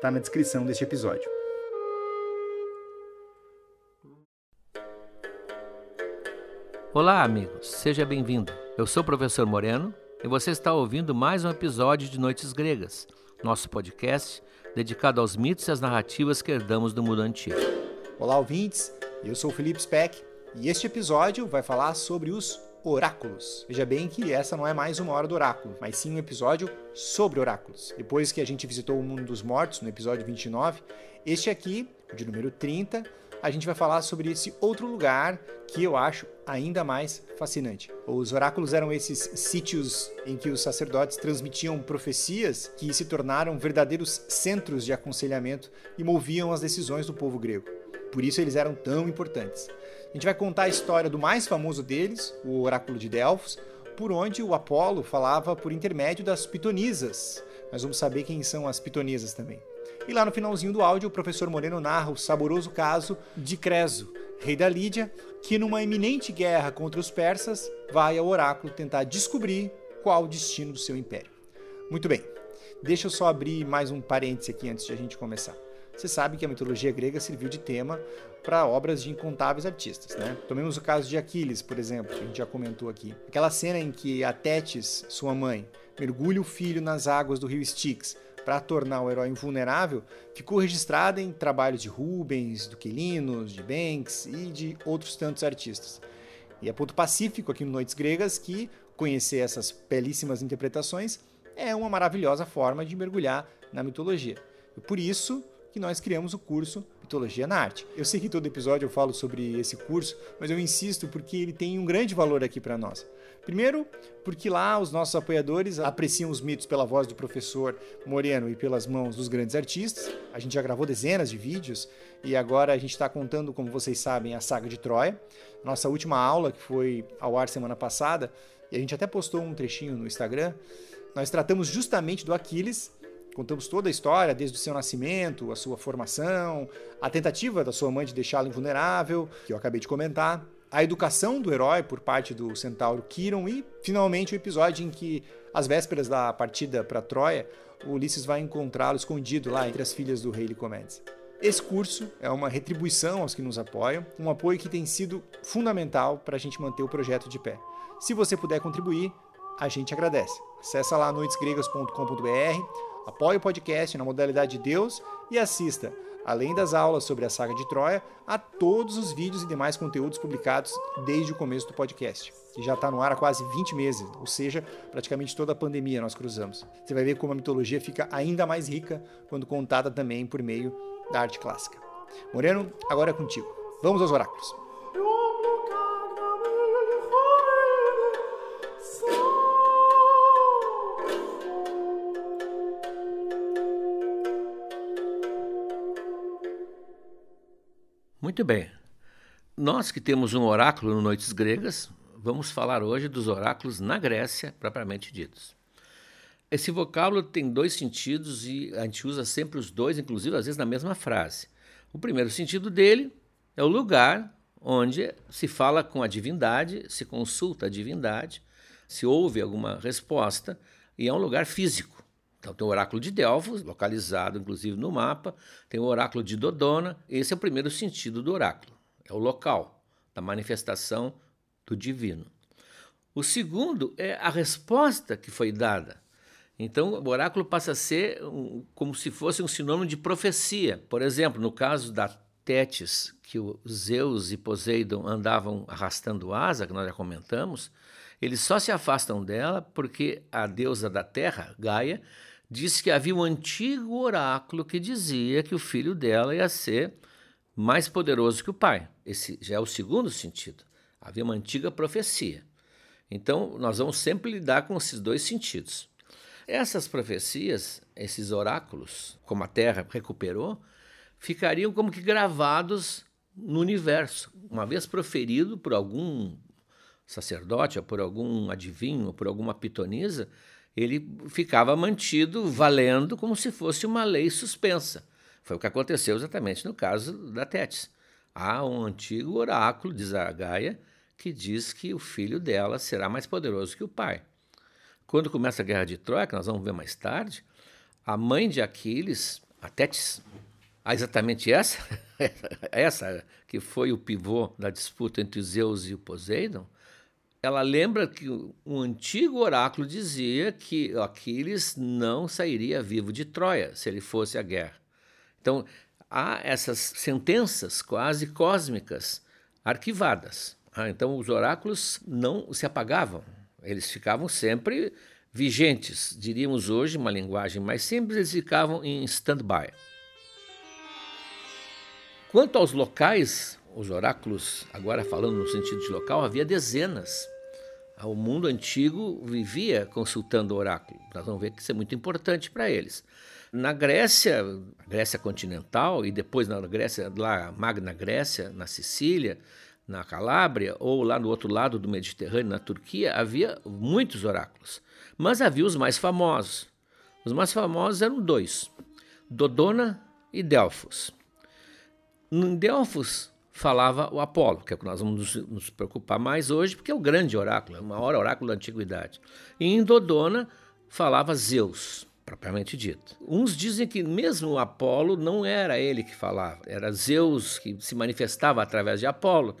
está na descrição deste episódio. Olá, amigos, seja bem-vindo. Eu sou o professor Moreno e você está ouvindo mais um episódio de Noites Gregas, nosso podcast dedicado aos mitos e às narrativas que herdamos do mundo antigo. Olá, ouvintes, eu sou o Felipe Speck e este episódio vai falar sobre os oráculos. Veja bem que essa não é mais uma hora do oráculo, mas sim um episódio sobre oráculos. Depois que a gente visitou o mundo dos mortos, no episódio 29, este aqui, de número 30, a gente vai falar sobre esse outro lugar que eu acho ainda mais fascinante. Os oráculos eram esses sítios em que os sacerdotes transmitiam profecias que se tornaram verdadeiros centros de aconselhamento e moviam as decisões do povo grego. Por isso eles eram tão importantes. A gente vai contar a história do mais famoso deles, o Oráculo de Delfos, por onde o Apolo falava por intermédio das pitonisas. Nós vamos saber quem são as pitonisas também. E lá no finalzinho do áudio, o professor Moreno narra o saboroso caso de Creso, rei da Lídia, que numa iminente guerra contra os persas, vai ao oráculo tentar descobrir qual o destino do seu império. Muito bem, deixa eu só abrir mais um parêntese aqui antes de a gente começar. Você sabe que a mitologia grega serviu de tema para obras de incontáveis artistas. Né? Tomemos o caso de Aquiles, por exemplo, que a gente já comentou aqui. Aquela cena em que a Tétis, sua mãe, mergulha o filho nas águas do rio Styx para tornar o herói invulnerável, ficou registrada em trabalhos de Rubens, do Quilinos, de Banks e de outros tantos artistas. E é ponto pacífico aqui no Noites Gregas que conhecer essas belíssimas interpretações é uma maravilhosa forma de mergulhar na mitologia. E por isso, que nós criamos o curso Mitologia na Arte. Eu sei que todo episódio eu falo sobre esse curso, mas eu insisto porque ele tem um grande valor aqui para nós. Primeiro, porque lá os nossos apoiadores apreciam os mitos pela voz do professor Moreno e pelas mãos dos grandes artistas. A gente já gravou dezenas de vídeos e agora a gente está contando, como vocês sabem, a saga de Troia. Nossa última aula, que foi ao ar semana passada, e a gente até postou um trechinho no Instagram, nós tratamos justamente do Aquiles Contamos toda a história, desde o seu nascimento, a sua formação, a tentativa da sua mãe de deixá-lo invulnerável, que eu acabei de comentar, a educação do herói por parte do centauro Quiron e, finalmente, o episódio em que, às vésperas da partida para Troia, Ulisses vai encontrá-lo escondido lá entre as filhas do rei Licomedes. Esse curso é uma retribuição aos que nos apoiam, um apoio que tem sido fundamental para a gente manter o projeto de pé. Se você puder contribuir, a gente agradece. Acesse lá noitesgregas.com.br Apoie o podcast na modalidade de Deus e assista, além das aulas sobre a saga de Troia, a todos os vídeos e demais conteúdos publicados desde o começo do podcast, que já está no ar há quase 20 meses, ou seja, praticamente toda a pandemia nós cruzamos. Você vai ver como a mitologia fica ainda mais rica quando contada também por meio da arte clássica. Moreno, agora é contigo. Vamos aos oráculos. Muito bem. Nós que temos um oráculo no Noites Gregas, vamos falar hoje dos oráculos na Grécia, propriamente ditos. Esse vocábulo tem dois sentidos e a gente usa sempre os dois, inclusive às vezes na mesma frase. O primeiro sentido dele é o lugar onde se fala com a divindade, se consulta a divindade, se ouve alguma resposta, e é um lugar físico. Então tem o oráculo de Delfos, localizado inclusive no mapa, tem o oráculo de Dodona, esse é o primeiro sentido do oráculo, é o local da manifestação do divino. O segundo é a resposta que foi dada. Então o oráculo passa a ser um, como se fosse um sinônimo de profecia. Por exemplo, no caso da Tétis, que o Zeus e Poseidon andavam arrastando asa, que nós já comentamos, Eles só se afastam dela porque a deusa da terra, Gaia, disse que havia um antigo oráculo que dizia que o filho dela ia ser mais poderoso que o pai. Esse já é o segundo sentido. Havia uma antiga profecia. Então, nós vamos sempre lidar com esses dois sentidos. Essas profecias, esses oráculos, como a Terra recuperou, ficariam como que gravados no universo, uma vez proferido por algum sacerdote, ou por algum adivinho, ou por alguma pitonisa, ele ficava mantido valendo como se fosse uma lei suspensa. Foi o que aconteceu exatamente no caso da Tétis. Há um antigo oráculo, diz a Gaia, que diz que o filho dela será mais poderoso que o pai. Quando começa a guerra de Troia, que nós vamos ver mais tarde, a mãe de Aquiles, a Tétis, ah, exatamente essa, essa que foi o pivô da disputa entre Zeus e o Poseidon, ela lembra que um antigo oráculo dizia que Aquiles não sairia vivo de Troia se ele fosse à guerra. Então, há essas sentenças quase cósmicas arquivadas. Ah, então, os oráculos não se apagavam, eles ficavam sempre vigentes. Diríamos hoje, uma linguagem mais simples, eles ficavam em stand-by. Quanto aos locais, os oráculos, agora falando no sentido de local, havia dezenas. O mundo antigo vivia consultando o oráculo. Nós vamos ver que isso é muito importante para eles. Na Grécia, Grécia continental, e depois na Grécia, lá, Magna Grécia, na Sicília, na Calábria, ou lá no outro lado do Mediterrâneo, na Turquia, havia muitos oráculos. Mas havia os mais famosos. Os mais famosos eram dois: Dodona e Delfos. Em Delfos falava o Apolo, que é o que nós vamos nos, preocupar mais hoje, porque é o grande oráculo, é o maior oráculo da antiguidade. E em Dodona falava Zeus, propriamente dito. Uns dizem que mesmo o Apolo não era ele que falava, era Zeus que se manifestava através de Apolo,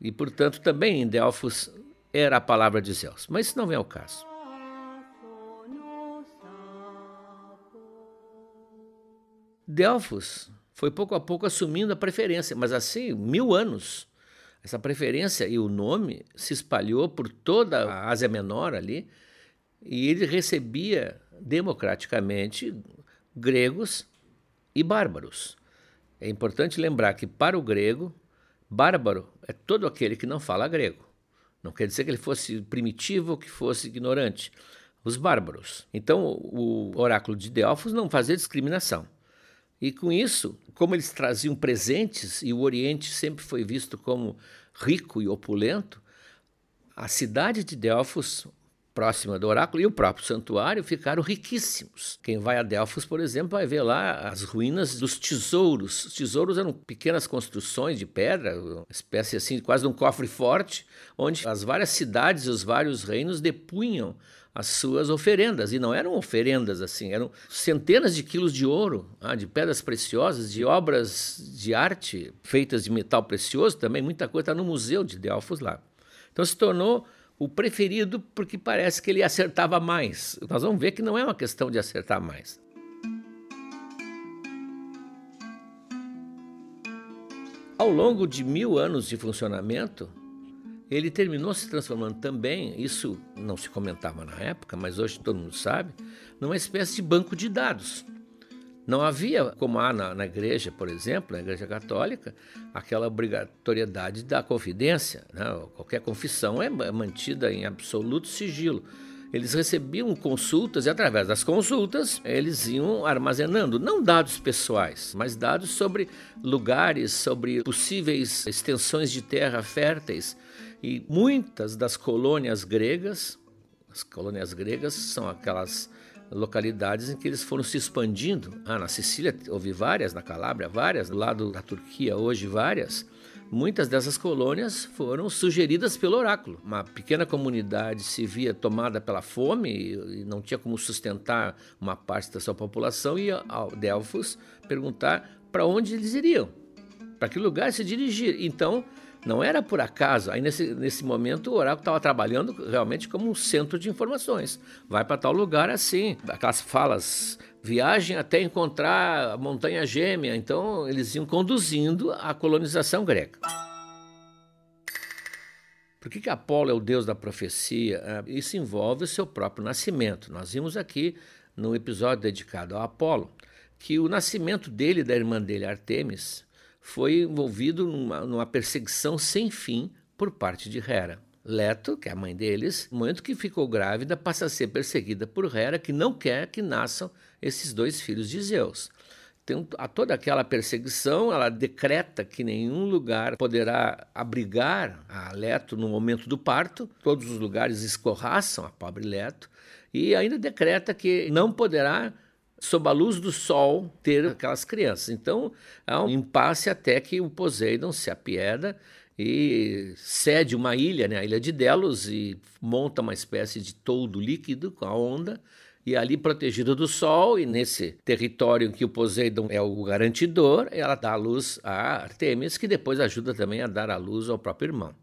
e portanto também em Delfos era a palavra de Zeus. Mas isso não vem ao caso. Delfos foi pouco a pouco assumindo a preferência, mas assim, mil anos. Essa preferência e o nome se espalhou por toda a Ásia Menor ali, e ele recebia democraticamente gregos e bárbaros. É importante lembrar que, para o grego, bárbaro é todo aquele que não fala grego. Não quer dizer que ele fosse primitivo ou que fosse ignorante. Os bárbaros. Então, o oráculo de Delfos não fazia discriminação. E com isso, como eles traziam presentes e o Oriente sempre foi visto como rico e opulento, a cidade de Delfos, próxima do oráculo, e o próprio santuário ficaram riquíssimos. Quem vai a Delfos, por exemplo, vai ver lá as ruínas dos tesouros. Os tesouros eram pequenas construções de pedra, uma espécie assim, quase de um cofre forte, onde as várias cidades e os vários reinos depunham as suas oferendas. E não eram oferendas assim, eram centenas de quilos de ouro, ah, de pedras preciosas, de obras de arte feitas de metal precioso também. Muita coisa está no Museu de Delfos lá. Então se tornou o preferido porque parece que ele acertava mais. Nós vamos ver que não é uma questão de acertar mais. Ao longo de mil anos de funcionamento, ele terminou se transformando também, isso não se comentava na época, mas hoje todo mundo sabe, numa espécie de banco de dados. Não havia, como há na, na igreja, por exemplo, na igreja católica, aquela obrigatoriedade da confidência. Né? Qualquer confissão é mantida em absoluto sigilo. Eles recebiam consultas e, através das consultas, eles iam armazenando, não dados pessoais, mas dados sobre lugares, sobre possíveis extensões de terra férteis e muitas das colônias gregas, as colônias gregas são aquelas localidades em que eles foram se expandindo. Ah, na Sicília houve várias, na Calábria várias, do lado da Turquia hoje várias. Muitas dessas colônias foram sugeridas pelo oráculo. Uma pequena comunidade se via tomada pela fome e não tinha como sustentar uma parte da sua população e ao Delfos perguntar para onde eles iriam, para que lugar se dirigir. Então, não era por acaso. Aí nesse, nesse momento o oráculo estava trabalhando realmente como um centro de informações. Vai para tal lugar assim. Aquelas falas, viagem até encontrar a montanha gêmea. Então eles iam conduzindo a colonização grega. Por que, que Apolo é o deus da profecia? É, isso envolve o seu próprio nascimento. Nós vimos aqui no episódio dedicado a Apolo que o nascimento dele e da irmã dele, Artemis, foi envolvido numa, numa perseguição sem fim por parte de Hera. Leto, que é a mãe deles, no momento que ficou grávida, passa a ser perseguida por Hera, que não quer que nasçam esses dois filhos de Zeus. Tem a toda aquela perseguição, ela decreta que nenhum lugar poderá abrigar a Leto no momento do parto, todos os lugares escorraçam a pobre Leto, e ainda decreta que não poderá, sob a luz do sol, ter aquelas crianças. Então há um impasse até que o Poseidon se apieda e cede uma ilha, né, a ilha de Delos, e monta uma espécie de toldo líquido com a onda e ali protegida do sol, e nesse território em que o Poseidon é o garantidor, ela dá a luz a Artemis, que depois ajuda também a dar a luz ao próprio irmão.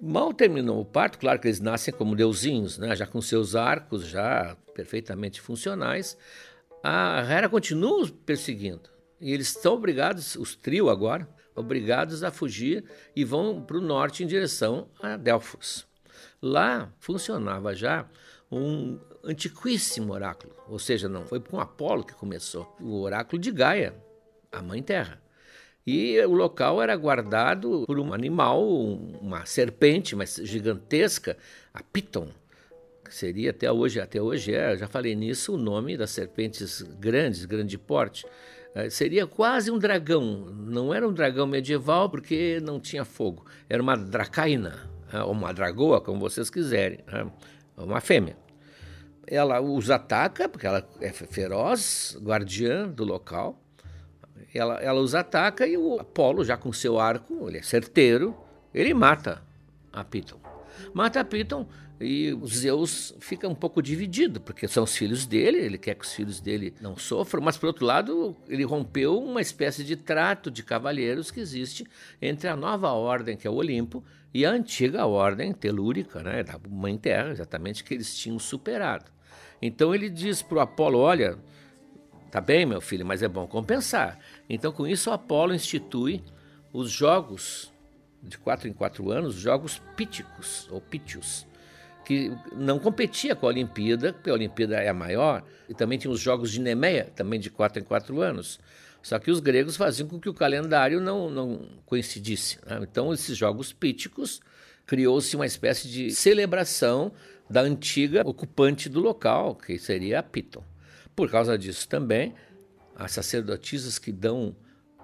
Mal terminou o parto, claro que eles nascem como deusinhos, né? já com seus arcos já perfeitamente funcionais. A Hera continua perseguindo. E eles estão obrigados, os trio agora, obrigados a fugir e vão para o norte em direção a Delfos. Lá funcionava já um antiquíssimo oráculo, ou seja, não foi com Apolo que começou, o oráculo de Gaia, a Mãe Terra. E o local era guardado por um animal, uma serpente, mas gigantesca, a Piton, seria até hoje, até hoje é, já falei nisso, o nome das serpentes grandes, grande porte. É, seria quase um dragão. Não era um dragão medieval porque não tinha fogo. Era uma dracaina, é, ou uma dragoa, como vocês quiserem, é, uma fêmea ela os ataca, porque ela é feroz, guardiã do local. Ela, ela os ataca e o Apolo, já com seu arco, ele é certeiro, ele mata a Piton. Mata a Piton e o Zeus fica um pouco dividido, porque são os filhos dele, ele quer que os filhos dele não sofram, mas por outro lado, ele rompeu uma espécie de trato de cavalheiros que existe entre a nova ordem, que é o Olimpo, e a antiga ordem telúrica, né, da Mãe Terra, exatamente, que eles tinham superado. Então ele diz para o Apolo: Olha, tá bem, meu filho, mas é bom compensar. Então, com isso, Apolo institui os jogos de quatro em quatro anos, jogos píticos ou pítios, que não competia com a Olimpíada, porque a Olimpíada é a maior, e também tinha os jogos de Nemeia, também de quatro em quatro anos. Só que os gregos faziam com que o calendário não, não coincidisse. Né? Então, esses jogos píticos criou-se uma espécie de celebração da antiga ocupante do local, que seria a Piton. Por causa disso também, as sacerdotisas que dão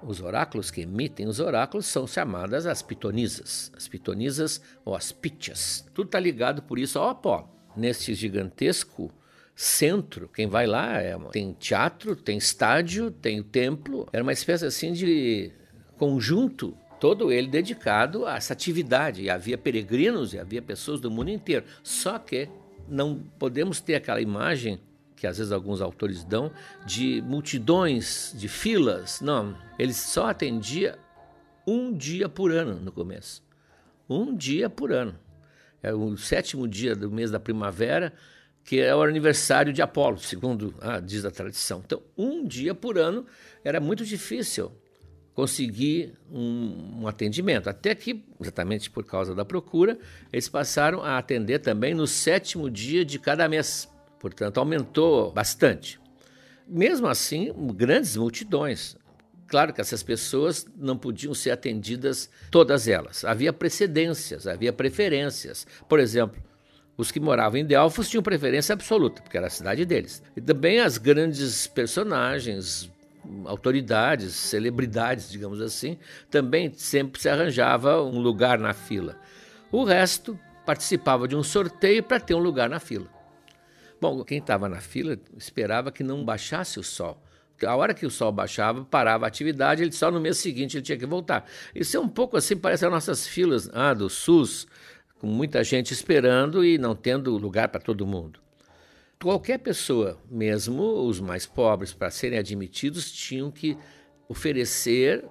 os oráculos, que emitem os oráculos, são chamadas as pitonisas. As pitonisas ou as pítias. Tudo está ligado por isso ao Apolo. Neste gigantesco centro, quem vai lá é, tem teatro, tem estádio, tem o templo. Era uma espécie assim de conjunto todo ele dedicado a essa atividade. E havia peregrinos e havia pessoas do mundo inteiro. Só que não podemos ter aquela imagem que às vezes alguns autores dão de multidões, de filas. Não, ele só atendia um dia por ano no começo. Um dia por ano. É o sétimo dia do mês da primavera, que é o aniversário de Apolo, segundo ah, diz a tradição. Então, um dia por ano era muito difícil conseguir um, um, atendimento. Até que, exatamente por causa da procura, eles passaram a atender também no sétimo dia de cada mês. Portanto, aumentou bastante. Mesmo assim, grandes multidões. Claro que essas pessoas não podiam ser atendidas todas elas. Havia precedências, havia preferências. Por exemplo, os que moravam em Delfos tinham preferência absoluta, porque era a cidade deles. E também as grandes personagens, autoridades, celebridades, digamos assim, também sempre se arranjava um lugar na fila. O resto participava de um sorteio para ter um lugar na fila. Bom, quem estava na fila esperava que não baixasse o sol. A hora que o sol baixava, parava a atividade, ele só no mês seguinte ele tinha que voltar. Isso é um pouco assim, parece as nossas filas ah, do SUS, com muita gente esperando e não tendo lugar para todo mundo qualquer pessoa, mesmo os mais pobres, para serem admitidos, tinham que oferecer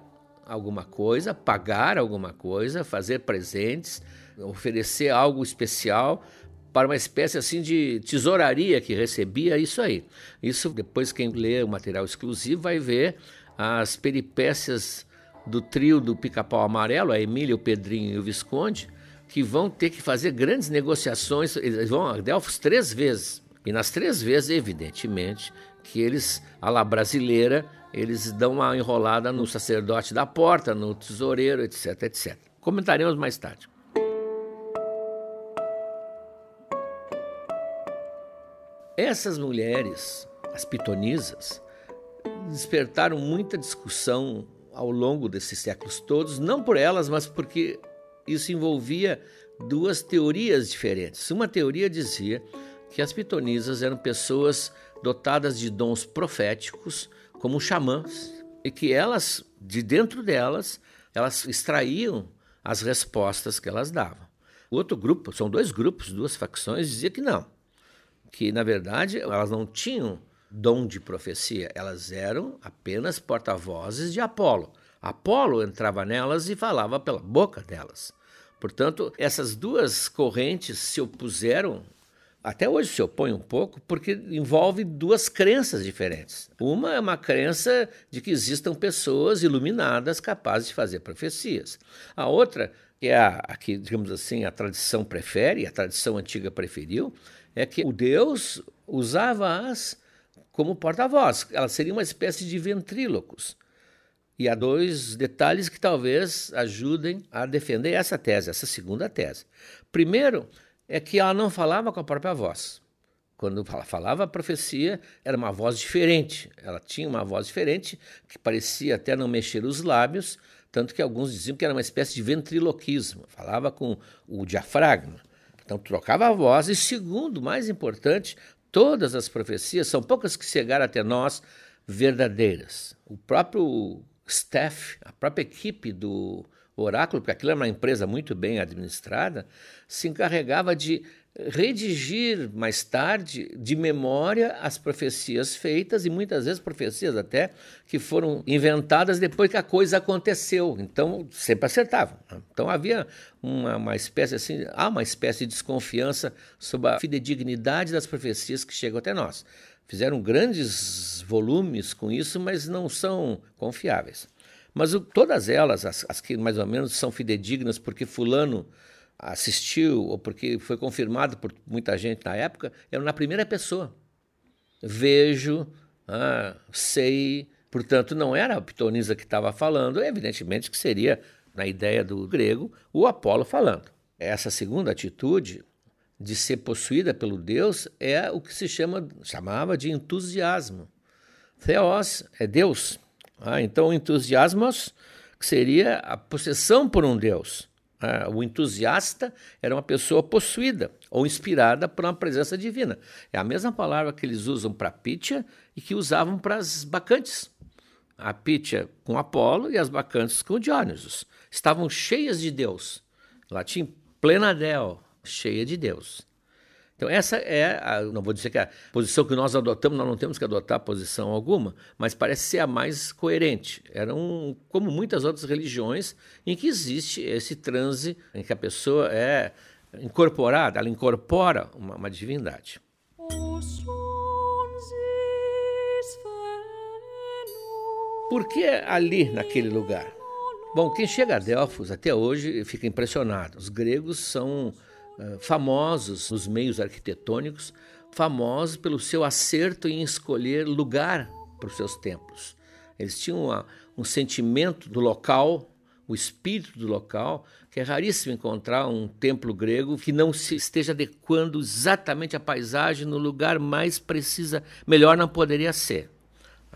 alguma coisa, pagar alguma coisa, fazer presentes, oferecer algo especial para uma espécie assim de tesouraria que recebia isso aí. Isso depois quem lê o material exclusivo vai ver as peripécias do trio do Pica-Pau Amarelo, a Emília, o Pedrinho e o Visconde, que vão ter que fazer grandes negociações. Eles vão a Delfos três vezes. E nas três vezes, evidentemente, que eles, a la brasileira, eles dão uma enrolada no sacerdote da porta, no tesoureiro, etc, etc. Comentaremos mais tarde. Essas mulheres, as pitonisas, despertaram muita discussão ao longo desses séculos todos, não por elas, mas porque isso envolvia duas teorias diferentes. Uma teoria dizia que as pitonisas eram pessoas dotadas de dons proféticos, como xamãs, e que elas, de dentro delas, elas extraíam as respostas que elas davam. O outro grupo, são dois grupos, duas facções, dizia que não, que na verdade elas não tinham dom de profecia, elas eram apenas porta-vozes de Apolo. Apolo entrava nelas e falava pela boca delas. Portanto, essas duas correntes se opuseram, até hoje se opõem um pouco, porque envolve duas crenças diferentes. Uma é uma crença de que existam pessoas iluminadas capazes de fazer profecias. A outra, que é a, a que, digamos assim, a tradição prefere, a tradição antiga preferiu, é que o Deus usava-as como porta-voz. Elas seriam uma espécie de ventrílocos. E há dois detalhes que talvez ajudem a defender essa tese, essa segunda tese. Primeiro, é que ela não falava com a própria voz. Quando ela falava a profecia, era uma voz diferente. Ela tinha uma voz diferente, que parecia até não mexer os lábios, tanto que alguns diziam que era uma espécie de ventriloquismo. Falava com o diafragma. Então trocava a voz. E segundo, mais importante, Todas as profecias, são poucas que chegaram até nós verdadeiras. O próprio staff, a própria equipe do oráculo, porque aquilo era uma empresa muito bem administrada, se encarregava de redigir mais tarde de memória as profecias feitas e muitas vezes profecias até que foram inventadas depois que a coisa aconteceu. Então sempre acertavam. Então havia uma, uma espécie assim, há uma espécie de desconfiança sobre a fidedignidade das profecias que chegam até nós. Fizeram grandes volumes com isso, mas não são confiáveis. Mas o, todas elas, as, as que mais ou menos são fidedignas, porque fulano assistiu ou porque foi confirmado por muita gente na época, era na primeira pessoa. Vejo, ah, sei, portanto, não era a pitonisa que estava falando, evidentemente que seria, na ideia do grego, o Apolo falando. Essa segunda atitude de ser possuída pelo Deus é o que se chama, chamava de entusiasmo. Theos é Deus. Ah, então, entusiasmos, que seria a possessão por um Deus. Uh, o entusiasta era uma pessoa possuída ou inspirada por uma presença divina. É a mesma palavra que eles usam para Pitya e que usavam para as bacantes. A Pitya com Apolo e as bacantes com Dionysos. Estavam cheias de Deus. Latim plenadel, cheia de Deus. Então, essa é, a, não vou dizer que é a posição que nós adotamos, nós não temos que adotar posição alguma, mas parece ser a mais coerente. Eram como muitas outras religiões em que existe esse transe em que a pessoa é incorporada, ela incorpora uma, uma divindade. Por que ali, naquele lugar? Bom, quem chega a Delfos até hoje fica impressionado. Os gregos são famosos nos meios arquitetônicos, famosos pelo seu acerto em escolher lugar para os seus templos. Eles tinham uma, um sentimento do local, o espírito do local, que é raríssimo encontrar um templo grego que não se esteja adequando exatamente à paisagem no lugar mais precisa, melhor não poderia ser.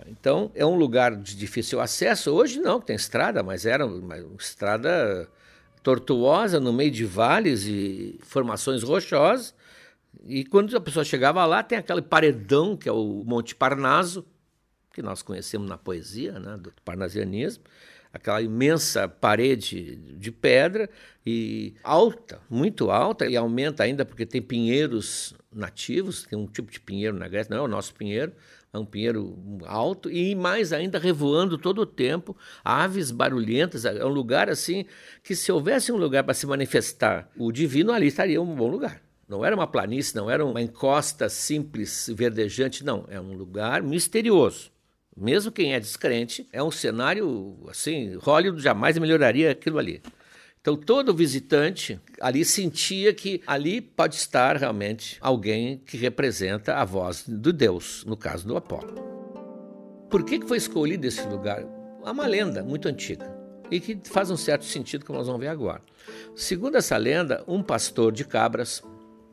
Então, é um lugar de difícil acesso. Hoje não, tem estrada, mas era uma estrada tortuosa no meio de vales e formações rochosas. E quando a pessoa chegava lá, tem aquele paredão que é o Monte Parnaso, que nós conhecemos na poesia, né, do parnasianismo, aquela imensa parede de pedra e alta, muito alta, e aumenta ainda porque tem pinheiros nativos, tem um tipo de pinheiro na Grécia, não é o nosso pinheiro, é um pinheiro alto e mais ainda revoando todo o tempo, aves barulhentas, é um lugar assim que se houvesse um lugar para se manifestar o divino ali estaria um bom lugar. Não era uma planície, não era uma encosta simples, verdejante, não, é um lugar misterioso. Mesmo quem é descrente, é um cenário assim, Hollywood jamais melhoraria aquilo ali. Então todo visitante ali sentia que ali pode estar realmente alguém que representa a voz do Deus, no caso do Apolo. Por que foi escolhido esse lugar? É uma lenda muito antiga e que faz um certo sentido, como nós vamos ver agora. Segundo essa lenda, um pastor de cabras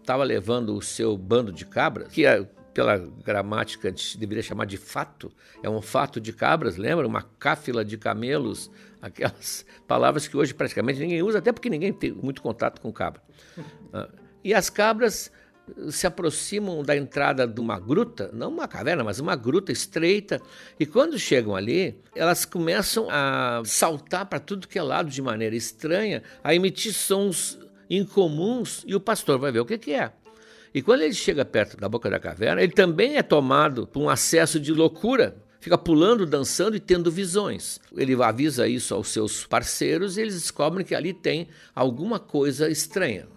estava levando o seu bando de cabras, que é, pela gramática a gente deveria chamar de fato, é um fato de cabras, lembra? Uma cáfila de camelos, aquelas palavras que hoje praticamente ninguém usa, até porque ninguém tem muito contato com cabra. Ah, e as cabras se aproximam da entrada de uma gruta, não uma caverna, mas uma gruta estreita, e quando chegam ali, elas começam a saltar para tudo que é lado de maneira estranha, a emitir sons incomuns, e o pastor vai ver o que, que é. E quando ele chega perto da boca da caverna, ele também é tomado por um acesso de loucura, fica pulando, dançando e tendo visões. Ele avisa isso aos seus parceiros e eles descobrem que ali tem alguma coisa estranha.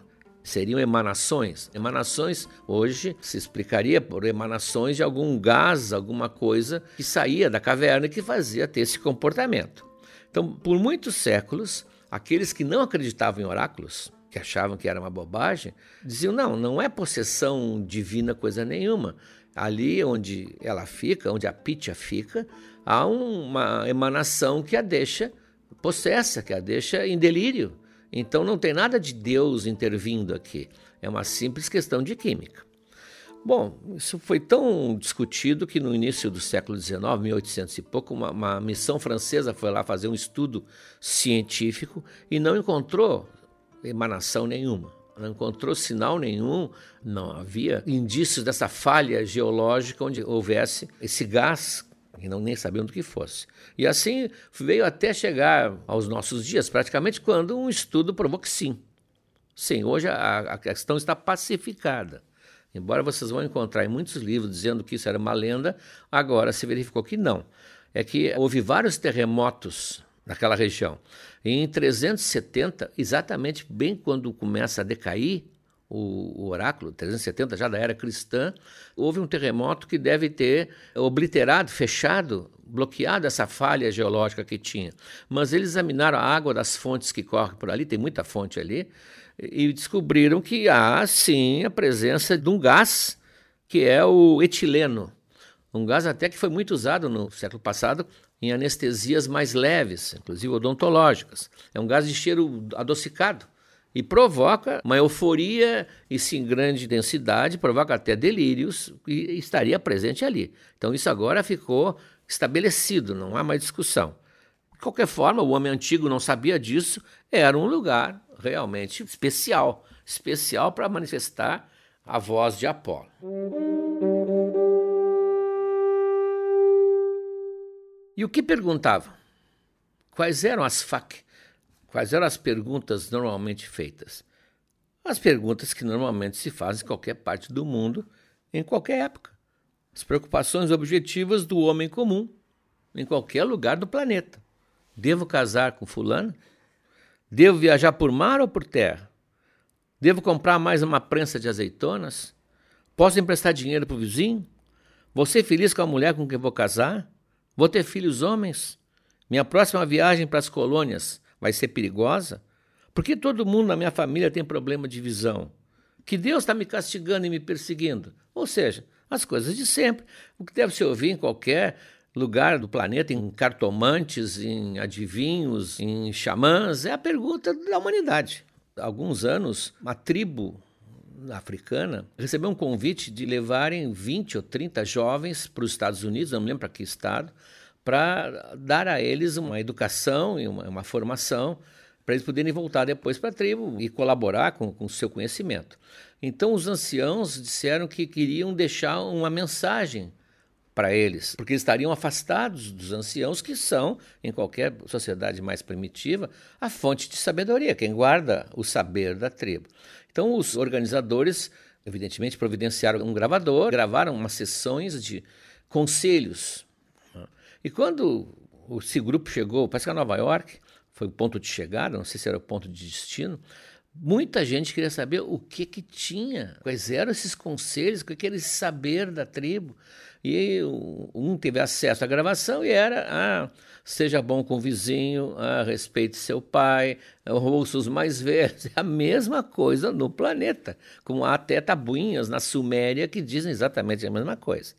Seriam emanações. Emanações, hoje, se explicaria por emanações de algum gás, alguma coisa que saía da caverna e que fazia ter esse comportamento. Então, por muitos séculos, aqueles que não acreditavam em oráculos, que achavam que era uma bobagem, diziam: não, não é possessão divina coisa nenhuma. Ali onde ela fica, onde a Pitya fica, há uma emanação que a deixa possessa, que a deixa em delírio. Então não tem nada de Deus intervindo aqui. É uma simples questão de química. Bom, isso foi tão discutido que no início do século XIX, 1800 e pouco, uma, uma missão francesa foi lá fazer um estudo científico e não encontrou emanação nenhuma. Não encontrou sinal nenhum, não havia indícios dessa falha geológica onde houvesse esse gás e não nem sabiam do que fosse. E assim veio até chegar aos nossos dias, praticamente quando um estudo provou que sim. Sim, hoje a, a questão está pacificada. Embora vocês vão encontrar em muitos livros dizendo que isso era uma lenda, agora se verificou que não. É que houve vários terremotos naquela região. E em 370, exatamente bem quando começa a decair o, o, oráculo, 370 já da era cristã, houve um terremoto que deve ter obliterado, fechado, bloqueado essa falha geológica que tinha. Mas eles examinaram a água das fontes que correm por ali, tem muita fonte ali, e descobriram que há sim a presença de um gás que é o etileno. Um gás até que foi muito usado no século passado em anestesias mais leves, inclusive odontológicas. É um gás de cheiro adocicado e provoca uma euforia e sim grande densidade, provoca até delírios e estaria presente ali. Então isso agora ficou estabelecido, não há mais discussão. De qualquer forma, o homem antigo não sabia disso, era um lugar realmente especial, especial para manifestar a voz de Apolo. E o que perguntavam? Quais eram as FAQ? Quais eram as perguntas normalmente feitas? As perguntas que normalmente se fazem em qualquer parte do mundo, em qualquer época. As preocupações objetivas do homem comum, em qualquer lugar do planeta. Devo casar com fulano? Devo viajar por mar ou por terra? Devo comprar mais uma prensa de azeitonas? Posso emprestar dinheiro para o vizinho? Vou ser feliz com a mulher com quem vou casar? Vou ter filhos homens? Minha próxima viagem para as colônias vai ser perigosa? Por que todo mundo na minha família tem problema de visão? Que Deus está me castigando e me perseguindo? Ou seja, as coisas de sempre. O que deve se ouvir em qualquer lugar do planeta, em cartomantes, em adivinhos, em xamãs, é a pergunta da humanidade. Há alguns anos, uma tribo africana recebeu um convite de levarem 20 ou 30 jovens para os Estados Unidos, não me lembro para que estado, para dar a eles uma educação e uma, uma formação para eles poderem voltar depois para a tribo e colaborar com o seu conhecimento. Então, os anciãos disseram que queriam deixar uma mensagem para eles, porque estariam afastados dos anciãos, que são, em qualquer sociedade mais primitiva, a fonte de sabedoria, quem guarda o saber da tribo. Então, os organizadores, evidentemente, providenciaram um gravador, gravaram umas sessões de conselhos. E quando esse grupo chegou, parece que a Nova York, foi o ponto de chegada, não sei se era o ponto de destino, Muita gente queria saber o que que tinha, quais eram esses conselhos, o que, esse saber da tribo. E um teve acesso à gravação e era: ah, seja bom com o vizinho, ah, respeite seu pai, ouça os mais velhos. É a mesma coisa no planeta, como há até tabuinhas na Suméria que dizem exatamente a mesma coisa.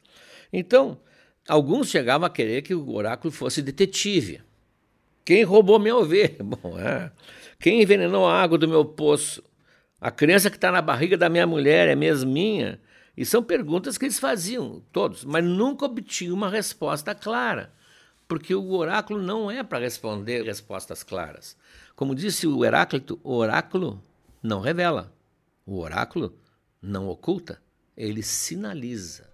Então, alguns chegavam a querer que o oráculo fosse detetive. Quem roubou minha ovelha? Bom, é. Quem envenenou a água do meu poço? A criança que está na barriga da minha mulher é mesmo minha? E são perguntas que eles faziam, todos, mas nunca obtinham uma resposta clara, porque o oráculo não é para responder respostas claras. Como disse o Heráclito, o oráculo não revela, o oráculo não oculta, ele sinaliza.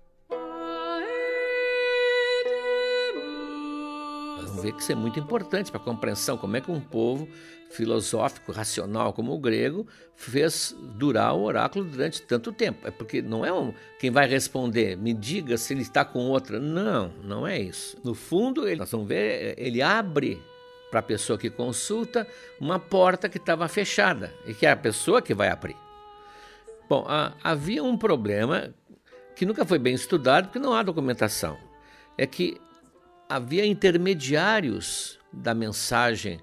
Vamos ver que isso é muito importante para a compreensão como é que um povo filosófico, racional como o grego fez durar o oráculo durante tanto tempo. É porque não é um, quem vai responder, me diga se ele está com outra. Não, não é isso. No fundo, ele, nós vamos ver, ele abre para a pessoa que consulta uma porta que estava fechada e que é a pessoa que vai abrir. Bom, a, havia um problema que nunca foi bem estudado porque não há documentação. É que havia intermediários da mensagem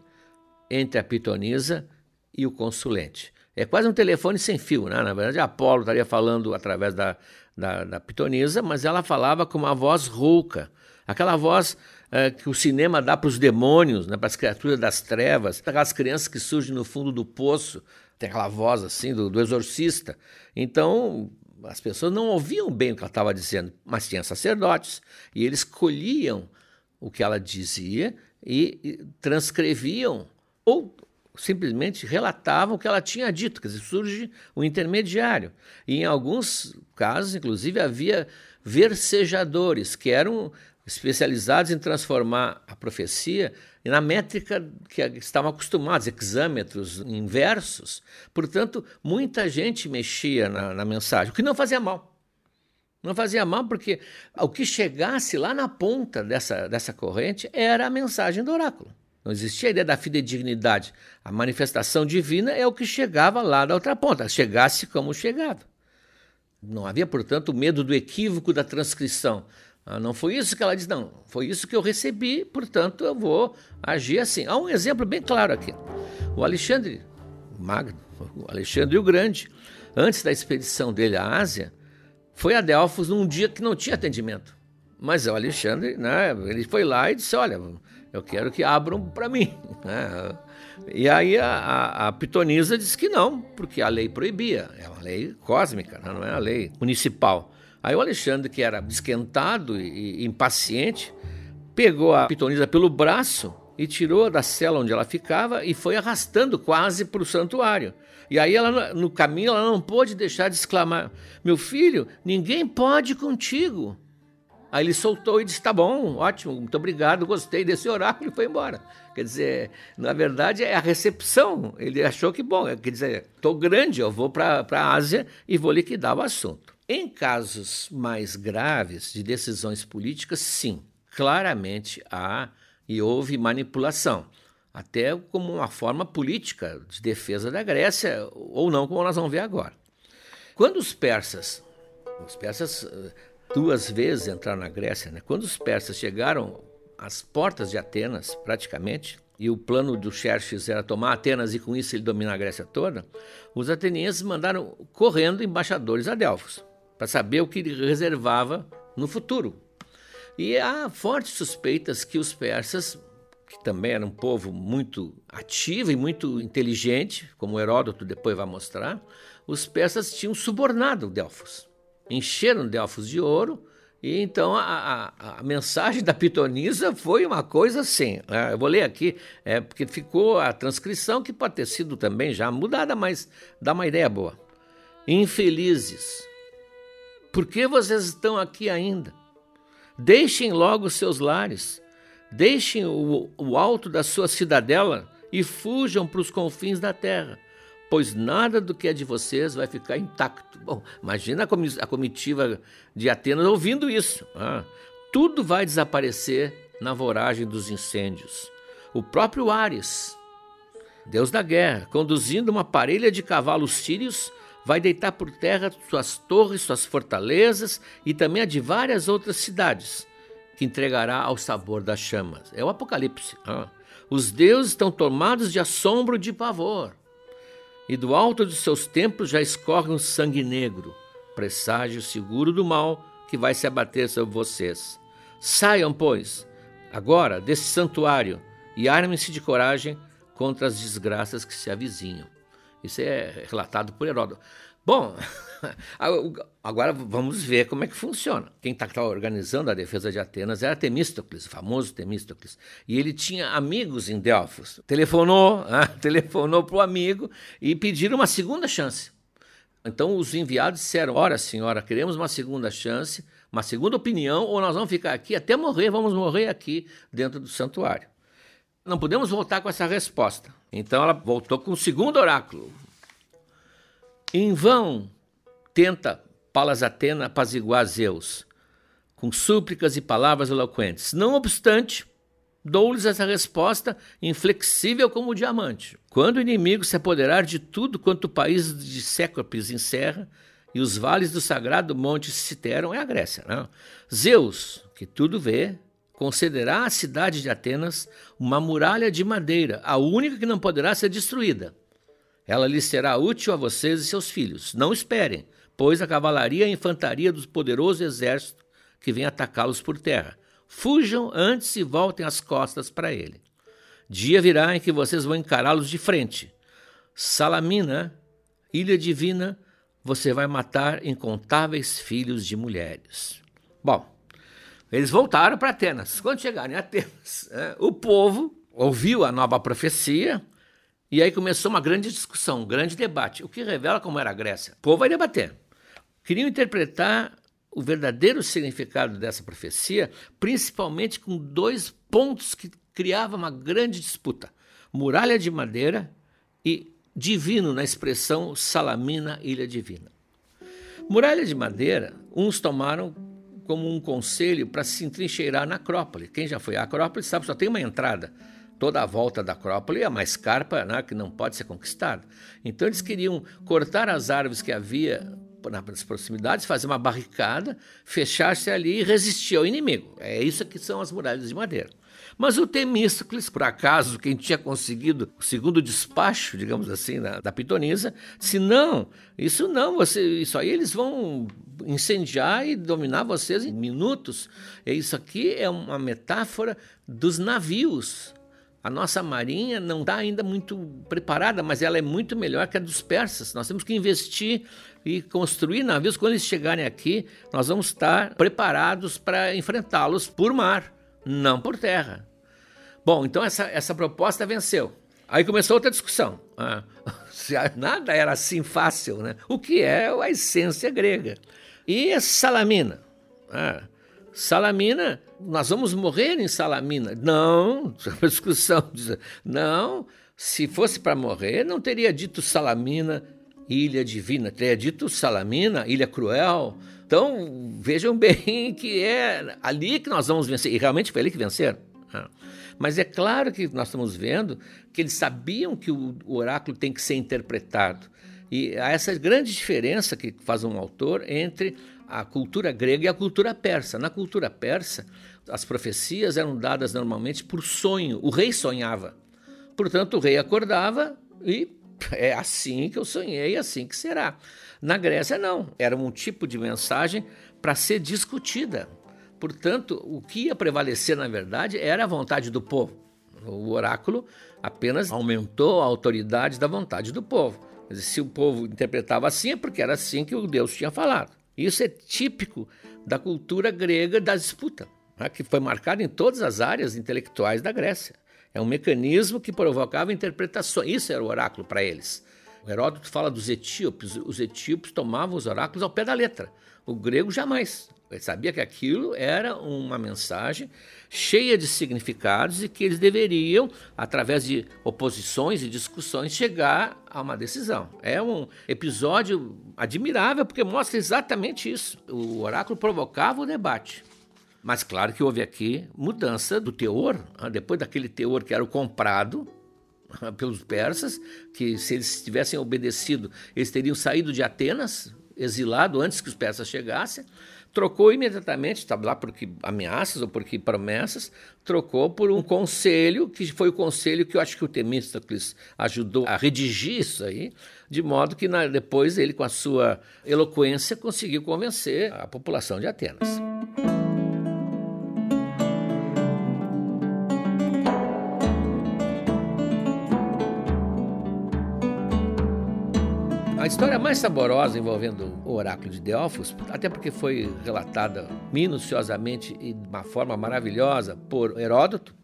entre a pitonisa e o consulente. É quase um telefone sem fio, né? Na verdade, Apolo estaria falando através da, da, da pitonisa, mas ela falava com uma voz rouca. Aquela voz é, que o cinema dá para os demônios, né, para as criaturas das trevas, aquelas crianças que surgem no fundo do poço, tem aquela voz assim do, do exorcista. Então, as pessoas não ouviam bem o que ela estava dizendo, mas tinha sacerdotes, e eles colhiam o que ela dizia e, e transcreviam ou simplesmente relatavam o que ela tinha dito, quer dizer, surge um intermediário. E em alguns casos, inclusive, havia versejadores, que eram especializados em transformar a profecia na métrica que estavam acostumados, hexâmetros, em versos. Portanto, muita gente mexia na, na mensagem, o que não fazia mal. Não fazia mal porque o que chegasse lá na ponta dessa, dessa corrente era a mensagem do oráculo. Não existia a ideia da fidedignidade. A manifestação divina é o que chegava lá da outra ponta, chegasse como chegado. Não havia, portanto, medo do equívoco da transcrição. Ah, não foi isso que ela diz, não. Foi isso que eu recebi, portanto, eu vou agir assim. Há um exemplo bem claro aqui. O Alexandre Magno, o Alexandre o Grande, antes da expedição dele à Ásia, foi a Delfos num dia que não tinha atendimento. Mas o Alexandre, né, ele foi lá e disse: Olha, eu quero que abram para mim. Né? E aí a, a, a, pitonisa disse que não, porque a lei proibia. É uma lei cósmica, né? não é a lei municipal. Aí o Alexandre, que era esquentado e, e impaciente, pegou a pitonisa pelo braço e tirou da cela onde ela ficava e foi arrastando quase para o santuário. E aí ela no caminho ela não pôde deixar de exclamar: "Meu filho, ninguém pode contigo". Aí ele soltou e disse: "Tá bom, ótimo, muito obrigado, gostei desse oráculo" e foi embora. Quer dizer, na verdade é a recepção. Ele achou que bom, quer dizer, estou grande, eu vou para a Ásia e vou liquidar o assunto. Em casos mais graves de decisões políticas, sim, claramente há e houve manipulação até como uma forma política de defesa da Grécia, ou não, como nós vamos ver agora. Quando os persas, os persas eh, duas vezes entraram na Grécia, né? quando os persas chegaram às portas de Atenas, praticamente, e o plano do Xerxes era tomar Atenas e com isso ele dominar a Grécia toda, os atenienses mandaram correndo embaixadores a Delfos para saber o que ele reservava no futuro. E há fortes suspeitas que os persas que também era um povo muito ativo e muito inteligente, como Heródoto depois vai mostrar, os persas tinham subornado Delfos. Encheram Delfos de ouro, e então a, a, a mensagem da pitonisa foi uma coisa assim. Né? Eu vou ler aqui, é, porque ficou a transcrição, que pode ter sido também já mudada, mas dá uma ideia boa. Infelizes, por que vocês estão aqui ainda? Deixem logo seus lares Deixem o, o alto da sua cidadela e fujam para os confins da terra, pois nada do que é de vocês vai ficar intacto. Bom, imagina a comitiva de Atenas ouvindo isso. Ah, tudo vai desaparecer na voragem dos incêndios. O próprio Ares deus da guerra, conduzindo uma parelha de cavalos sírios, vai deitar por terra suas torres, suas fortalezas e também a de várias outras cidades, que entregará ao sabor das chamas. É o Apocalipse. Ah. Os deuses estão tomados de assombro e de pavor, e do alto de seus templos já escorre um sangue negro, presságio seguro do mal que vai se abater sobre vocês. Saiam, pois, agora desse santuário e armem-se de coragem contra as desgraças que se avizinham. Isso é relatado por Heródoto. Bom, agora vamos ver como é que funciona. Quem está tá organizando a defesa de Atenas era Temístocles, o famoso Temístocles. E ele tinha amigos em Delfos. Telefonou, ah, telefonou para o amigo e pediram uma segunda chance. Então os enviados disseram: Ora, senhora, queremos uma segunda chance, uma segunda opinião, ou nós vamos ficar aqui até morrer, vamos morrer aqui dentro do santuário. Não podemos voltar com essa resposta. Então ela voltou com o segundo oráculo. Em vão tenta Palas Atena apaziguar Zeus, com súplicas e palavras eloquentes. Não obstante, dou-lhes essa resposta inflexível como o diamante. Quando o inimigo se apoderar de tudo quanto o país de Sécopes encerra, e os vales do sagrado monte Citeram, é a Grécia. Não? Né? Zeus, que tudo vê, concederá à cidade de Atenas uma muralha de madeira, a única que não poderá ser destruída. Ela lhes será útil a vocês e seus filhos. Não esperem, pois a cavalaria e a infantaria do poderoso exército que vem atacá-los por terra. Fujam antes e voltem as costas para ele. Dia virá em que vocês vão encará-los de frente. Salamina, ilha divina, você vai matar incontáveis filhos de mulheres. Bom, eles voltaram para Atenas. Quando chegaram em Atenas, é, o povo ouviu a nova profecia, e aí começou uma grande discussão, um grande debate, o que revela como era a Grécia. O povo vai debater. Queriam interpretar o verdadeiro significado dessa profecia, principalmente com dois pontos que criavam uma grande disputa: muralha de madeira e divino na expressão salamina, ilha divina. Muralha de madeira, uns tomaram como um conselho para se entrincheirar na Acrópole. Quem já foi à Acrópole sabe que só tem uma entrada toda a volta da Acrópole é uma escarpa né, que não pode ser conquistada. Então eles queriam cortar as árvores que havia nas proximidades, fazer uma barricada, fechar-se ali e resistir ao inimigo. É isso que são as muralhas de madeira. Mas o Temístocles, por acaso, quem tinha conseguido o segundo despacho, digamos assim, da, da pitonisa, disse: não, isso não, você, isso aí eles vão incendiar e dominar vocês em minutos. E isso aqui é uma metáfora dos navios. A nossa marinha não está ainda muito preparada, mas ela é muito melhor que a dos persas. Nós temos que investir e construir navios. Quando eles chegarem aqui, nós vamos estar preparados para enfrentá-los por mar, não por terra. Bom, então essa, essa proposta venceu. Aí começou outra discussão. Ah, nada era assim fácil, né? O que é a essência grega? E Salamina? Ah, Salamina, nós vamos morrer em Salamina. Não, a discussão não, se fosse para morrer, não teria dito Salamina, ilha divina, teria dito Salamina, ilha cruel. Então, vejam bem que é ali que nós vamos vencer, e realmente foi ali que venceram. Ah. Mas é claro que nós estamos vendo que eles sabiam que o oráculo tem que ser interpretado. E há essa grande diferença que faz um autor entre a cultura grega e a cultura persa. Na cultura persa, as profecias eram dadas normalmente por sonho. O rei sonhava. Portanto, o rei acordava e é assim que eu sonhei, é assim que será. Na Grécia, não. Era um tipo de mensagem para ser discutida. Portanto, o que ia prevalecer, na verdade, era a vontade do povo. O oráculo apenas aumentou a autoridade da vontade do povo. Se o povo interpretava assim, é porque era assim que o Deus tinha falado. Isso é típico da cultura grega da disputa, né, que foi marcada em todas as áreas intelectuais da Grécia. É um mecanismo que provocava interpretações. Isso era o oráculo para eles. Heródoto fala dos etíopes. Os etíopes tomavam os oráculos ao pé da letra. O grego jamais. Ele sabia que aquilo era uma mensagem cheia de significados e que eles deveriam, através de oposições e discussões, chegar a uma decisão. É um episódio admirável porque mostra exatamente isso. O oráculo provocava o debate. Mas claro que houve aqui mudança do teor, né? depois daquele teor que era o comprado, pelos persas, que se eles tivessem obedecido, eles teriam saído de Atenas, exilado antes que os persas chegassem trocou imediatamente, estava lá porque ameaças ou porque promessas, trocou por um conselho, que foi o conselho que eu acho que o Temístocles ajudou a redigir isso aí, de modo que na, depois ele, com a sua eloquência, conseguiu convencer a população de Atenas. História mais saborosa envolvendo o oráculo de Delfos, até porque foi relatada minuciosamente e de uma forma maravilhosa por Heródoto,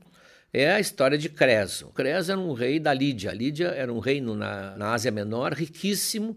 é a história de Creso. Creso era um rei da Lídia. A Lídia era um reino na, na Ásia Menor, riquíssimo,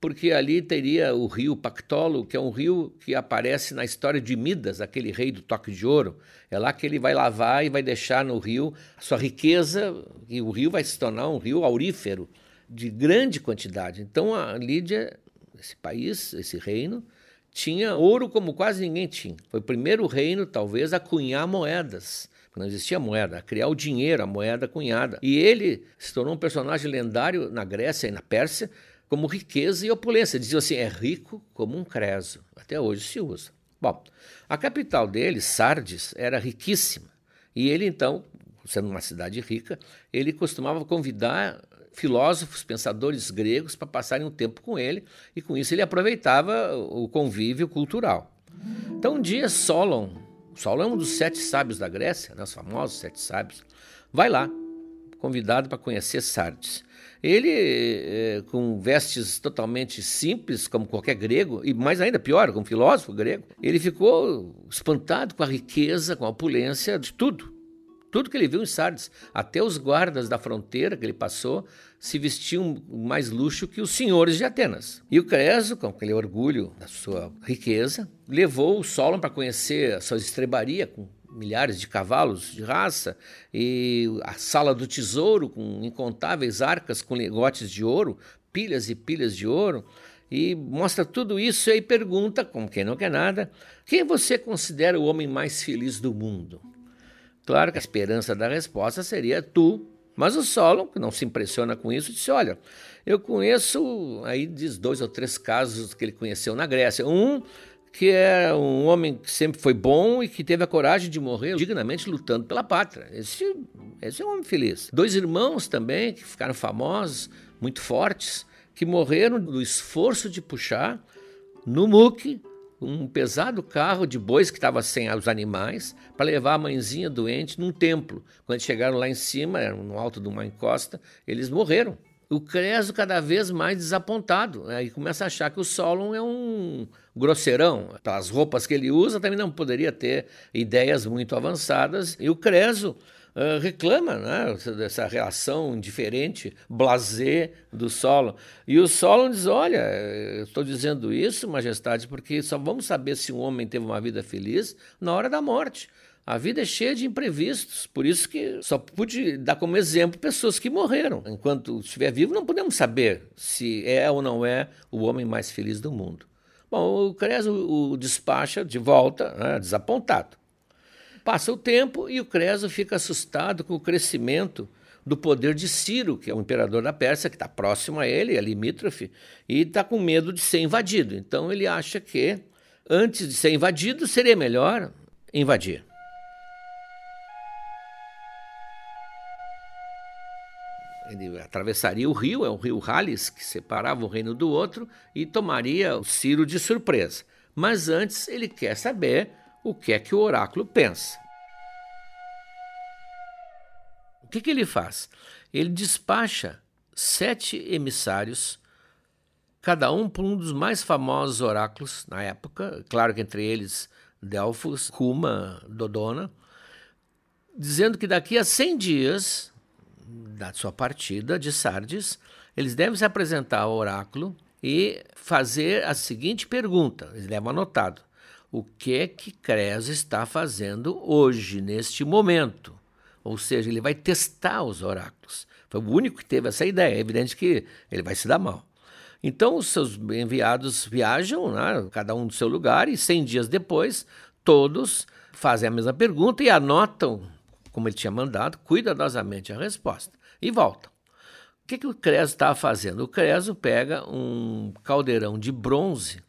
porque ali teria o rio Pactolo, que é um rio que aparece na história de Midas, aquele rei do toque de ouro. É lá que ele vai lavar e vai deixar no rio a sua riqueza, e o rio vai se tornar um rio aurífero de grande quantidade. Então a Lídia, esse país, esse reino, tinha ouro como quase ninguém tinha. Foi o primeiro reino, talvez, a cunhar moedas. Não existia moeda, a criar o dinheiro, a moeda cunhada. E ele se tornou um personagem lendário na Grécia e na Pérsia como riqueza e opulência. Diziam assim: é rico como um creso. Até hoje se usa. Bom, a capital dele, Sardes, era riquíssima. E ele, então, sendo uma cidade rica, ele costumava convidar filósofos, pensadores gregos para passarem um tempo com ele, e com isso ele aproveitava o convívio cultural. Então um dia Solon, Solon é um dos sete sábios da Grécia, né, os famosos sete sábios, vai lá, convidado para conhecer Sardes. Ele, é, com vestes totalmente simples, como qualquer grego, e mais ainda pior, como filósofo grego, ele ficou espantado com a riqueza, com a opulência de tudo. Tudo que ele viu em Sardes, até os guardas da fronteira que ele passou, se vestiam mais luxo que os senhores de Atenas. E o Creso, com aquele orgulho da sua riqueza, levou o Solon para conhecer a sua estrebaria com milhares de cavalos de raça e a sala do tesouro com incontáveis arcas com lingotes de ouro, pilhas e pilhas de ouro. E mostra tudo isso e aí pergunta, como quem não quer nada, quem você considera o homem mais feliz do mundo? Claro que a esperança da resposta seria tu. Mas o Solon, que não se impressiona com isso, disse: Olha, eu conheço, aí diz dois ou três casos que ele conheceu na Grécia. Um que é um homem que sempre foi bom e que teve a coragem de morrer dignamente lutando pela pátria. Esse, esse é um homem feliz. Dois irmãos também que ficaram famosos, muito fortes, que morreram do esforço de puxar no muque um pesado carro de bois que estava sem os animais para levar a mãezinha doente num templo. Quando chegaram lá em cima, no alto de uma encosta, eles morreram. O Creso cada vez mais desapontado. Aí começa a achar que o Solon é um grosseirão. As roupas que ele usa também não poderia ter ideias muito avançadas. E o Creso uh, reclama né, dessa relação diferente, blasé do Solon. E o Solon diz: Olha, estou dizendo isso, majestade, porque só vamos saber se um homem teve uma vida feliz na hora da morte. A vida é cheia de imprevistos, por isso que só pude dar como exemplo pessoas que morreram. Enquanto estiver vivo, não podemos saber se é ou não é o homem mais feliz do mundo. Bom, o Creso o despacha de volta, né, desapontado. Passa o tempo e o Creso fica assustado com o crescimento do poder de Ciro, que é o imperador da Pérsia, que está próximo a ele, é limítrofe, e está com medo de ser invadido. Então ele acha que, antes de ser invadido, seria melhor invadir. Ele atravessaria o rio, é o rio Halys, que separava o reino do outro, e tomaria o Ciro de surpresa. Mas antes ele quer saber o que é que o oráculo pensa. O que, que ele faz? Ele despacha sete emissários, cada um por um dos mais famosos oráculos na época, claro que entre eles Delfos, Cuma, Dodona, dizendo que daqui a 100 dias da sua partida de Sardes, eles devem se apresentar ao oráculo e fazer a seguinte pergunta, eles levam anotado o que é que Creso está fazendo hoje, neste momento. Ou seja, ele vai testar os oráculos. Foi o único que teve essa ideia. É evidente que ele vai se dar mal. Então, os seus enviados viajam, né, cada um do seu lugar, e 100 dias depois, todos fazem a mesma pergunta e anotam, como ele tinha mandado, cuidadosamente a resposta. e voltam. O que, que o Creso estava fazendo? O Creso pega um caldeirão de bronze,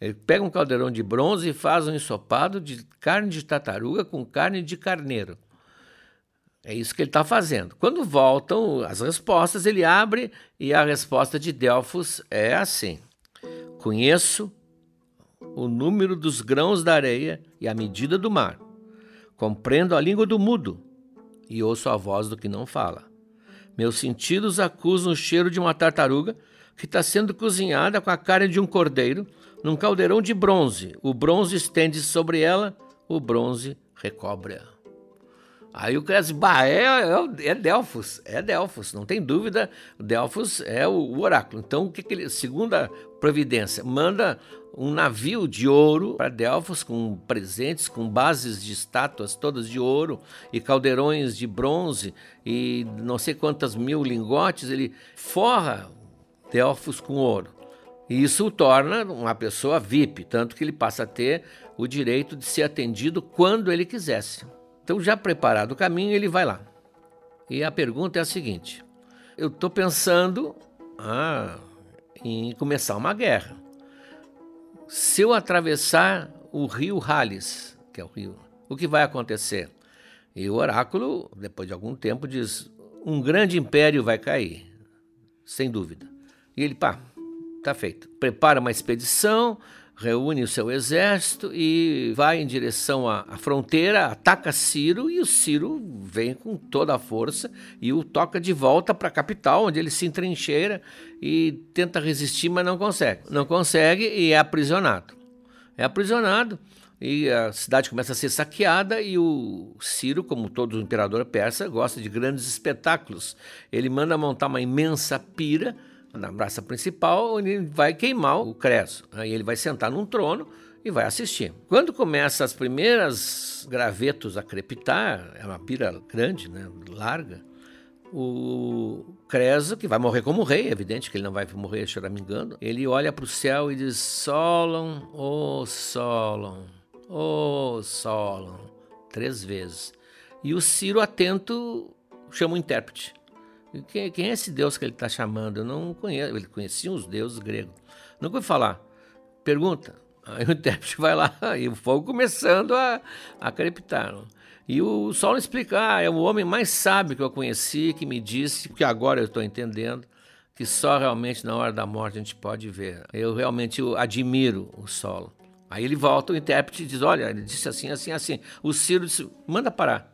ele pega um caldeirão de bronze e faz um ensopado de carne de tartaruga com carne de carneiro. É isso que ele está fazendo. Quando voltam as respostas, ele abre e a resposta de Delfos é assim: Conheço o número dos grãos da areia e a medida do mar. Compreendo a língua do mudo e ouço a voz do que não fala. Meus sentidos acusam o cheiro de uma tartaruga que está sendo cozinhada com a carne de um cordeiro num caldeirão de bronze. O bronze estende sobre ela, o bronze recobre-a. Aí o diz, bah, é, é, é, Delfos, é Delfos, não tem dúvida, Delfos é o, o oráculo. Então, o que, que ele, segunda providência, manda um navio de ouro para Delfos com presentes, com bases de estátuas todas de ouro e caldeirões de bronze e não sei quantas mil lingotes, ele forra Delfos com ouro. E isso o torna uma pessoa VIP, tanto que ele passa a ter o direito de ser atendido quando ele quisesse. Então, já preparado o caminho, ele vai lá. E a pergunta é a seguinte: eu estou pensando ah, em começar uma guerra. Se eu atravessar o rio Hales, que é o rio, o que vai acontecer? E o oráculo, depois de algum tempo, diz: um grande império vai cair, sem dúvida. E ele, pá, tá feito. Prepara uma expedição, reúne o seu exército e vai em direção à, à, fronteira, ataca Ciro e o Ciro vem com toda a força e o toca de volta para a capital, onde ele se entrincheira e tenta resistir, mas não consegue. Não consegue e é aprisionado. É aprisionado e a cidade começa a ser saqueada e o Ciro, como todo imperador persa, gosta de grandes espetáculos. Ele manda montar uma imensa pira na praça principal, onde ele vai queimar o Creso. Aí ele vai sentar num trono e vai assistir. Quando começa as primeiras gravetos a crepitar, é uma pira grande, né, larga, o Creso, que vai morrer como rei, é evidente que ele não vai morrer choramingando, ele olha para o céu e diz: Solon, oh Solon, oh Solon, três vezes. E o Ciro, atento, chama o intérprete. Quem, quem é esse Deus que ele está chamando? Eu não conheço. Ele conhecia os deuses gregos. Nunca ouvi falar. Pergunta. Aí o intérprete vai lá e o fogo começando a, a crepitar. E o Saulo explica: ah, é o homem mais sábio que eu conheci, que me disse, que agora eu estou entendendo, que só realmente na hora da morte a gente pode ver. Eu realmente admiro o Saulo. Aí ele volta, o intérprete diz: olha, ele disse assim, assim, assim. O Ciro disse: manda parar.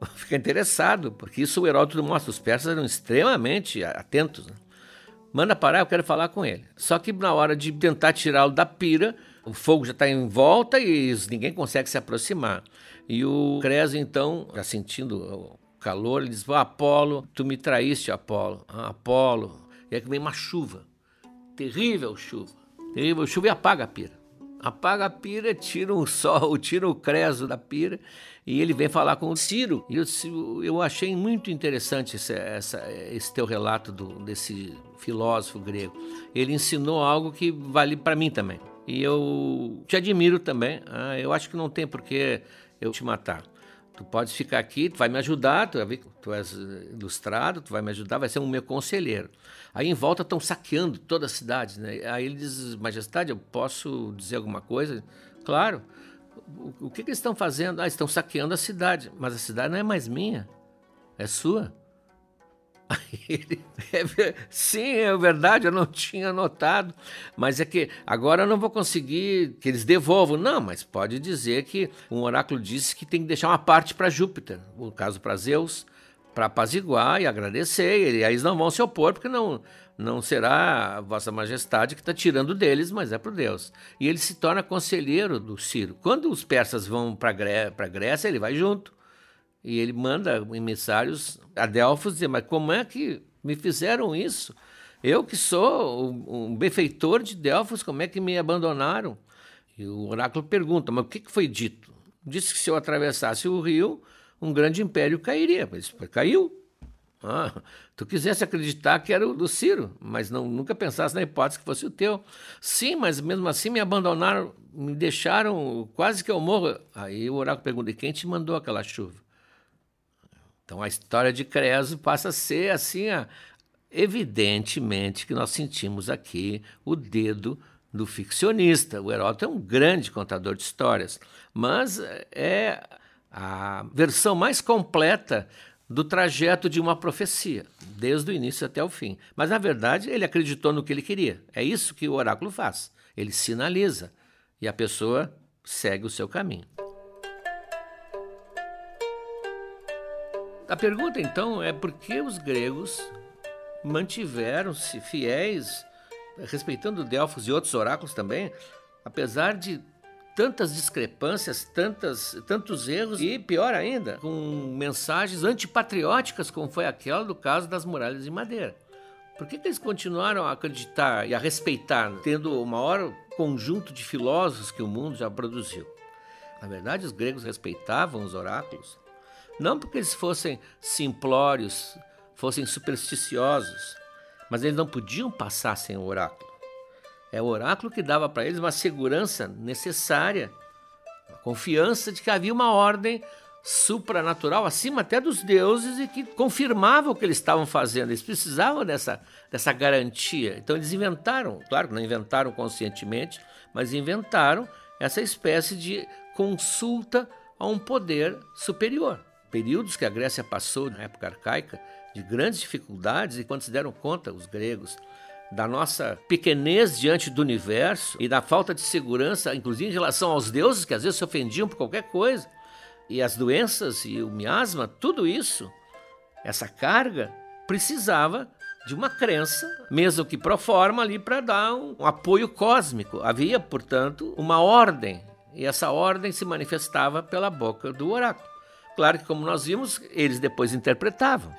fica interessado, porque isso o Heródoto mostra. Os persas eram extremamente atentos. Né? Manda parar, eu quero falar com ele. Só que na hora de tentar tirá-lo da pira, o fogo já está em volta e ninguém consegue se aproximar. E o Creso, então, já sentindo o calor, ele diz: oh, Apolo, tu me traíste, Apolo. Ah, Apolo. E aí que vem uma chuva. Terrível chuva. Terrível chuva e apaga a pira. Apaga a pira, tira o sol, tira o Creso da pira e ele vem falar com o Ciro. E eu, eu achei muito interessante esse, essa, esse teu relato do, desse filósofo grego. Ele ensinou algo que vale para mim também. E eu te admiro também. Ah, eu acho que não tem por que eu te matar. Tu podes ficar aqui, tu vai me ajudar, tu, tu és ilustrado, tu vai me ajudar, vai ser um meu conselheiro. Aí em volta estão saqueando toda a cidade. Né? Aí ele diz, majestade, eu posso dizer alguma coisa? Claro o, que, que eles estão fazendo? Ah, estão saqueando a cidade, mas a cidade não é mais minha, é sua. Ele, é, sim, é verdade, eu não tinha notado, mas é que agora eu não vou conseguir que eles devolvam. Não, mas pode dizer que um oráculo disse que tem que deixar uma parte para Júpiter, no caso para Zeus, para apaziguar e agradecer. E aí eles não vão se opor, porque não, não será Vossa Majestade que está tirando deles, mas é para Deus. E ele se torna conselheiro do Ciro. Quando os persas vão para Gré a Grécia, ele vai junto. E ele manda emissários a Delfos dizer: Mas como é que me fizeram isso? Eu que sou um benfeitor de Delfos, como é que me abandonaram? E o oráculo pergunta: Mas o que foi dito? Disse que se eu atravessasse o rio, um grande império cairia. Mas caiu. Ah, tu quisesse acreditar que era o do Ciro, mas não, nunca pensasse na hipótese que fosse o teu. Sim, mas mesmo assim me abandonaram, me deixaram quase que eu morro. Aí o oráculo pergunta: e quem te mandou aquela chuva? Então a história de Creso passa a ser assim, evidentemente que nós sentimos aqui o dedo do ficcionista. O Heródoto é um grande contador de histórias, mas é a versão mais completa do trajeto de uma profecia, desde o início até o fim. Mas na verdade ele acreditou no que ele queria. É isso que o oráculo faz. Ele sinaliza e a pessoa segue o seu caminho. A pergunta então é por que os gregos mantiveram-se fiéis, respeitando Delfos e outros oráculos também, apesar de tantas discrepâncias, tantas, tantos erros e, pior ainda, com mensagens antipatrióticas, como foi aquela do caso das muralhas de madeira. Por que, que eles continuaram a acreditar e a respeitar, tendo o maior conjunto de filósofos que o mundo já produziu? Na verdade, os gregos respeitavam os oráculos não porque eles fossem simplórios, fossem supersticiosos, mas eles não podiam passar sem o oráculo. É o oráculo que dava para eles uma segurança necessária, uma confiança de que havia uma ordem supranatural, acima até dos deuses, e que confirmava o que eles estavam fazendo. Eles precisavam dessa, dessa garantia. Então eles inventaram, claro que não inventaram conscientemente, mas inventaram essa espécie de consulta a um poder superior períodos que a Grécia passou na época arcaica de grandes dificuldades e quando se deram conta os gregos da nossa pequenez diante do universo e da falta de segurança, inclusive em relação aos deuses que às vezes se ofendiam por qualquer coisa, e as doenças e o miasma, tudo isso, essa carga precisava de uma crença, mesmo que pro forma ali para dar um, um apoio cósmico. Havia, portanto, uma ordem, e essa ordem se manifestava pela boca do oráculo. Claro que, como nós vimos, eles depois interpretavam.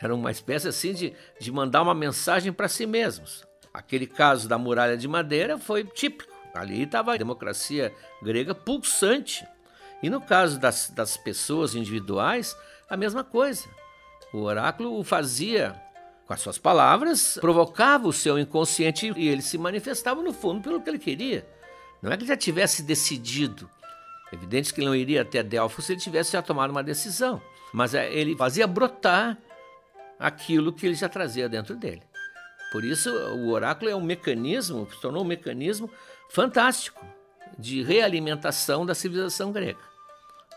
Era uma espécie assim de, de mandar uma mensagem para si mesmos. Aquele caso da muralha de madeira foi típico. Ali estava a democracia grega pulsante. E no caso das, das pessoas individuais, a mesma coisa. O oráculo o fazia com as suas palavras, provocava o seu inconsciente e ele se manifestava no fundo pelo que ele queria. Não é que já tivesse decidido, Evidente que ele não iria até Delfos se ele tivesse já tomado uma decisão, mas é, ele fazia brotar aquilo que ele já trazia dentro dele. Por isso, o oráculo é um mecanismo, se tornou um mecanismo fantástico de realimentação da civilização grega.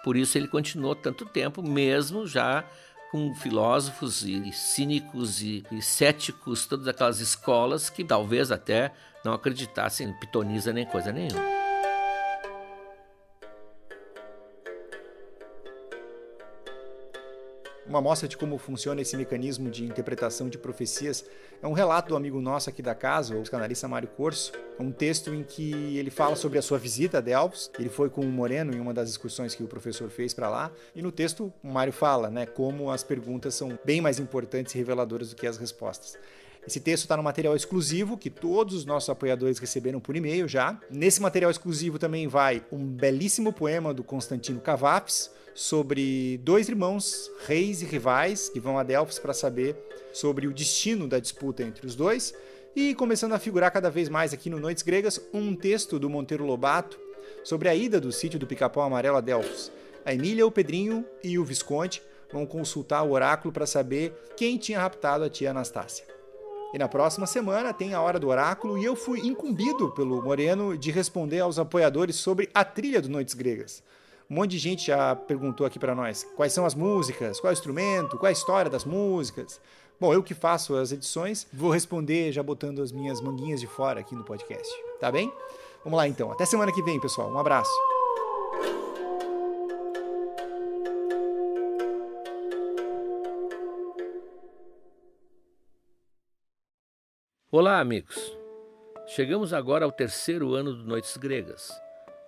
Por isso ele continuou tanto tempo, mesmo já com filósofos e cínicos e, e céticos, todas aquelas escolas que talvez até não acreditassem em pitonisa nem coisa nenhuma. Uma amostra de como funciona esse mecanismo de interpretação de profecias é um relato do amigo nosso aqui da casa, o psicanalista Mário Corso, um texto em que ele fala sobre a sua visita a Delfos. Ele foi com o Moreno em uma das excursões que o professor fez para lá, e no texto o Mário fala, né, como as perguntas são bem mais importantes e reveladoras do que as respostas. Esse texto está no material exclusivo que todos os nossos apoiadores receberam por e-mail já. Nesse material exclusivo também vai um belíssimo poema do Constantino Cavapes sobre dois irmãos, reis e rivais, que vão a Delfos para saber sobre o destino da disputa entre os dois. E começando a figurar cada vez mais aqui no Noites Gregas, um texto do Monteiro Lobato sobre a ida do sítio do Pica-Pau Amarelo a Delfos. A Emília, o Pedrinho e o Visconde vão consultar o oráculo para saber quem tinha raptado a tia Anastácia. E na próxima semana tem a Hora do Oráculo e eu fui incumbido pelo Moreno de responder aos apoiadores sobre a trilha do Noites Gregas. Um monte de gente já perguntou aqui para nós quais são as músicas, qual é o instrumento, qual é a história das músicas. Bom, eu que faço as edições, vou responder já botando as minhas manguinhas de fora aqui no podcast. Tá bem? Vamos lá então. Até semana que vem, pessoal. Um abraço. Olá, amigos. Chegamos agora ao terceiro ano do Noites Gregas.